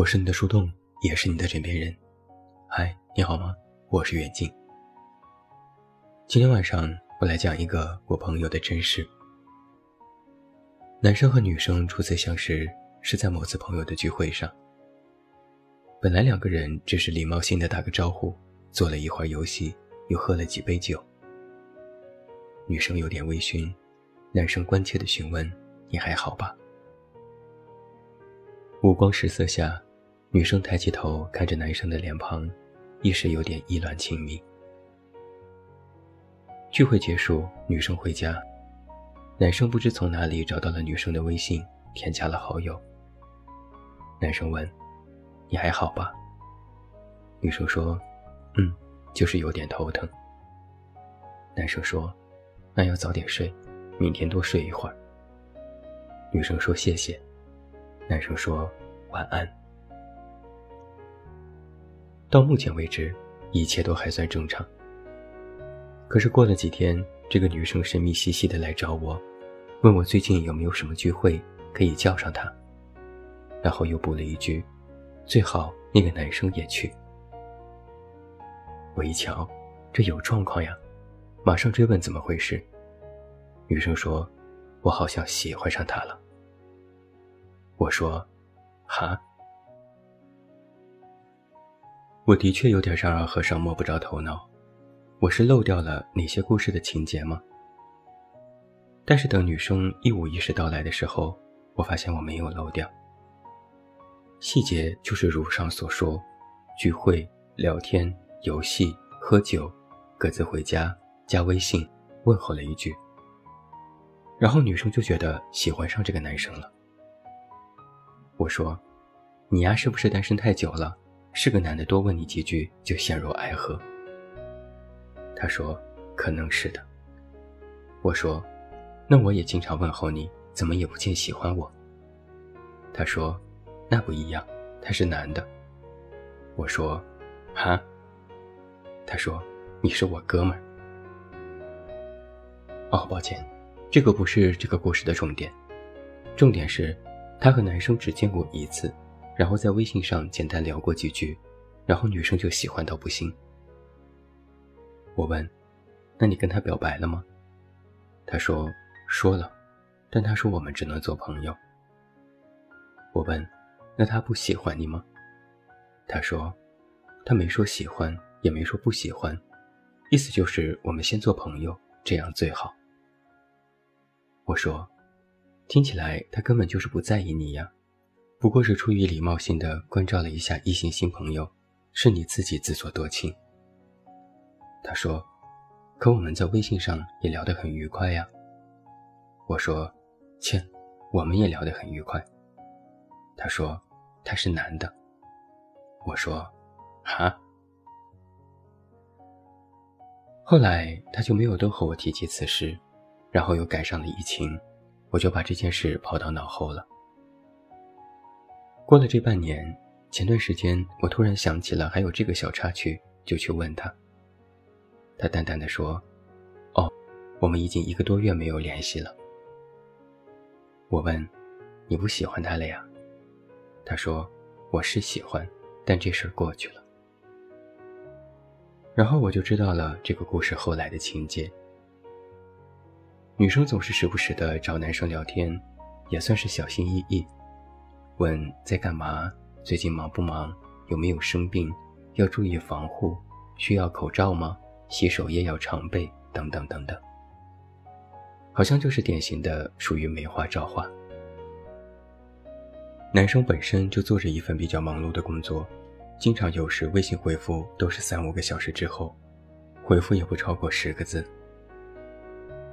我是你的树洞，也是你的枕边人。嗨，你好吗？我是远近。今天晚上我来讲一个我朋友的真事。男生和女生初次相识是在某次朋友的聚会上。本来两个人只是礼貌性的打个招呼，做了一会儿游戏，又喝了几杯酒。女生有点微醺，男生关切的询问：“你还好吧？”五光十色下，女生抬起头看着男生的脸庞，一时有点意乱情迷。聚会结束，女生回家，男生不知从哪里找到了女生的微信，添加了好友。男生问：“你还好吧？”女生说：“嗯，就是有点头疼。”男生说：“那要早点睡，明天多睡一会儿。”女生说：“谢谢。”男生说：“晚安。”到目前为止，一切都还算正常。可是过了几天，这个女生神秘兮兮的来找我，问我最近有没有什么聚会可以叫上她，然后又补了一句：“最好那个男生也去。”我一瞧，这有状况呀，马上追问怎么回事。女生说：“我好像喜欢上他了。”我说：“哈。”我的确有点让二和尚摸不着头脑，我是漏掉了哪些故事的情节吗？但是等女生一五一十到来的时候，我发现我没有漏掉。细节就是如上所说：聚会、聊天、游戏、喝酒，各自回家，加微信，问候了一句，然后女生就觉得喜欢上这个男生了。我说：“你呀，是不是单身太久了？是个男的多问你几句就陷入爱河？”他说：“可能是的。”我说：“那我也经常问候你，怎么也不见喜欢我？”他说：“那不一样，他是男的。”我说：“哈？”他说：“你是我哥们儿。”哦，抱歉，这个不是这个故事的重点，重点是。他和男生只见过一次，然后在微信上简单聊过几句，然后女生就喜欢到不行。我问：“那你跟他表白了吗？”他说：“说了，但他说我们只能做朋友。”我问：“那他不喜欢你吗？”他说：“他没说喜欢，也没说不喜欢，意思就是我们先做朋友，这样最好。”我说。听起来他根本就是不在意你呀，不过是出于礼貌性的关照了一下异性新朋友，是你自己自作多情。他说：“可我们在微信上也聊得很愉快呀。”我说：“切，我们也聊得很愉快。”他说：“他是男的。”我说：“哈。”后来他就没有多和我提起此事，然后又改上了疫情。我就把这件事抛到脑后了。过了这半年，前段时间我突然想起了还有这个小插曲，就去问他。他淡淡的说：“哦，我们已经一个多月没有联系了。”我问：“你不喜欢他了呀？”他说：“我是喜欢，但这事儿过去了。”然后我就知道了这个故事后来的情节。女生总是时不时的找男生聊天，也算是小心翼翼，问在干嘛，最近忙不忙，有没有生病，要注意防护，需要口罩吗？洗手液要常备，等等等等。好像就是典型的属于没话找话。男生本身就做着一份比较忙碌的工作，经常有时微信回复都是三五个小时之后，回复也不超过十个字。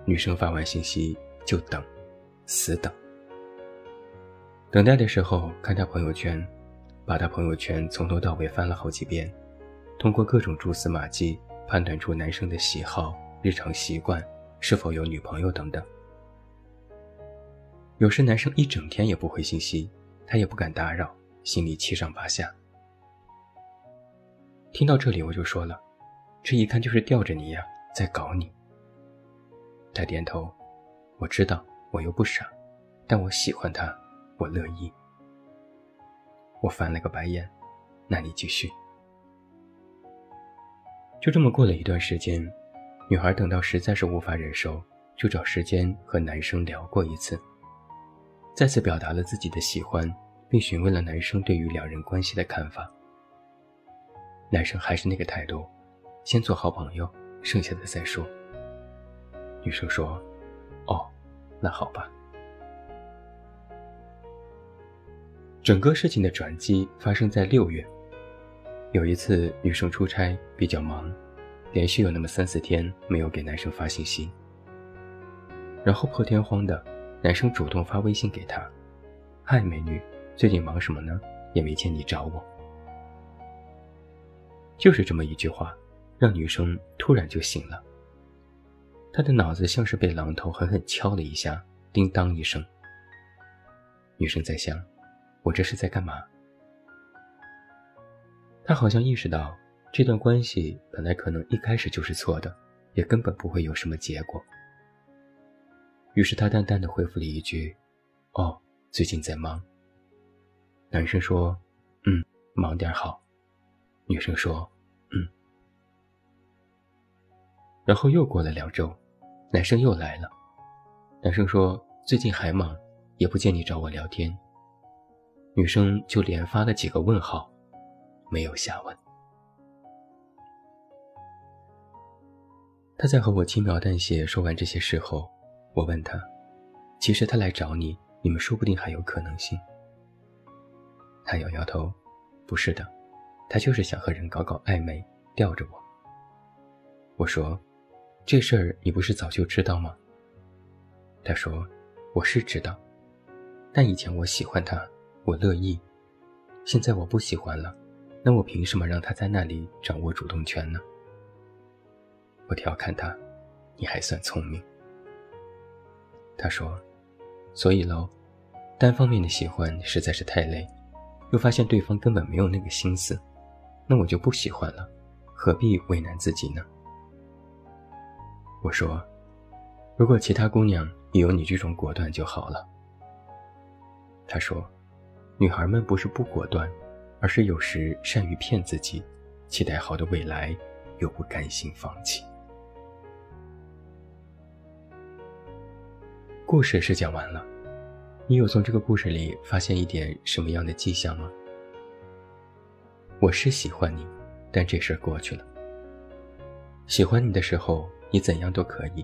女生发完信息就等，死等。等待的时候看他朋友圈，把他朋友圈从头到尾翻了好几遍，通过各种蛛丝马迹判断出男生的喜好、日常习惯、是否有女朋友等等。有时男生一整天也不回信息，他也不敢打扰，心里七上八下。听到这里我就说了，这一看就是吊着你呀，在搞你。他点头，我知道，我又不傻，但我喜欢他，我乐意。我翻了个白眼。那你继续。就这么过了一段时间，女孩等到实在是无法忍受，就找时间和男生聊过一次，再次表达了自己的喜欢，并询问了男生对于两人关系的看法。男生还是那个态度，先做好朋友，剩下的再说。女生说：“哦，那好吧。”整个事情的转机发生在六月。有一次，女生出差比较忙，连续有那么三四天没有给男生发信息。然后破天荒的，男生主动发微信给她：“嗨，美女，最近忙什么呢？也没见你找我。”就是这么一句话，让女生突然就醒了。她的脑子像是被榔头狠狠敲了一下，叮当一声。女生在想：“我这是在干嘛？”他好像意识到，这段关系本来可能一开始就是错的，也根本不会有什么结果。于是他淡淡的回复了一句：“哦，最近在忙。”男生说：“嗯，忙点好。”女生说：“嗯。”然后又过了两周，男生又来了。男生说：“最近还忙，也不见你找我聊天。”女生就连发了几个问号。没有下文。他在和我轻描淡写说完这些事后，我问他：“其实他来找你，你们说不定还有可能性。”他摇摇头：“不是的，他就是想和人搞搞暧昧，吊着我。”我说：“这事儿你不是早就知道吗？”他说：“我是知道，但以前我喜欢他，我乐意，现在我不喜欢了。”那我凭什么让他在那里掌握主动权呢？我调侃他：“你还算聪明。”他说：“所以喽，单方面的喜欢实在是太累，又发现对方根本没有那个心思，那我就不喜欢了，何必为难自己呢？”我说：“如果其他姑娘也有你这种果断就好了。”他说：“女孩们不是不果断。”而是有时善于骗自己，期待好的未来，又不甘心放弃。故事是讲完了，你有从这个故事里发现一点什么样的迹象吗？我是喜欢你，但这事儿过去了。喜欢你的时候，你怎样都可以，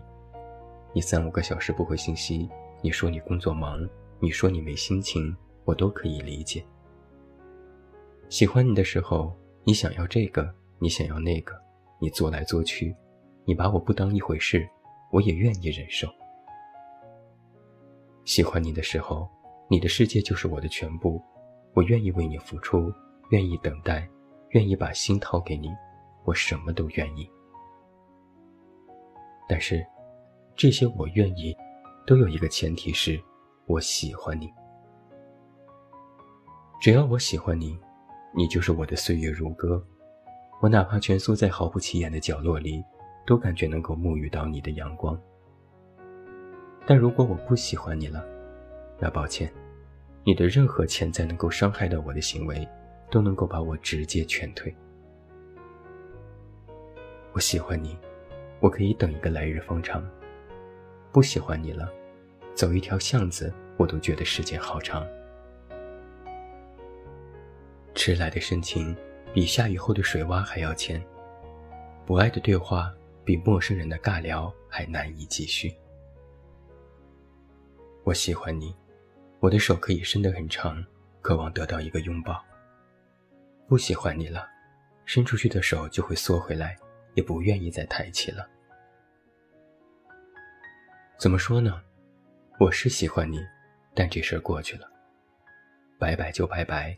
你三五个小时不回信息，你说你工作忙，你说你没心情，我都可以理解。喜欢你的时候，你想要这个，你想要那个，你做来做去，你把我不当一回事，我也愿意忍受。喜欢你的时候，你的世界就是我的全部，我愿意为你付出，愿意等待，愿意把心掏给你，我什么都愿意。但是，这些我愿意，都有一个前提是，我喜欢你。只要我喜欢你。你就是我的岁月如歌，我哪怕蜷缩在毫不起眼的角落里，都感觉能够沐浴到你的阳光。但如果我不喜欢你了，那抱歉，你的任何潜在能够伤害到我的行为，都能够把我直接劝退。我喜欢你，我可以等一个来日方长；不喜欢你了，走一条巷子，我都觉得时间好长。迟来的深情，比下雨后的水洼还要浅；不爱的对话，比陌生人的尬聊还难以继续。我喜欢你，我的手可以伸得很长，渴望得到一个拥抱。不喜欢你了，伸出去的手就会缩回来，也不愿意再抬起了。怎么说呢？我是喜欢你，但这事儿过去了，拜拜就拜拜。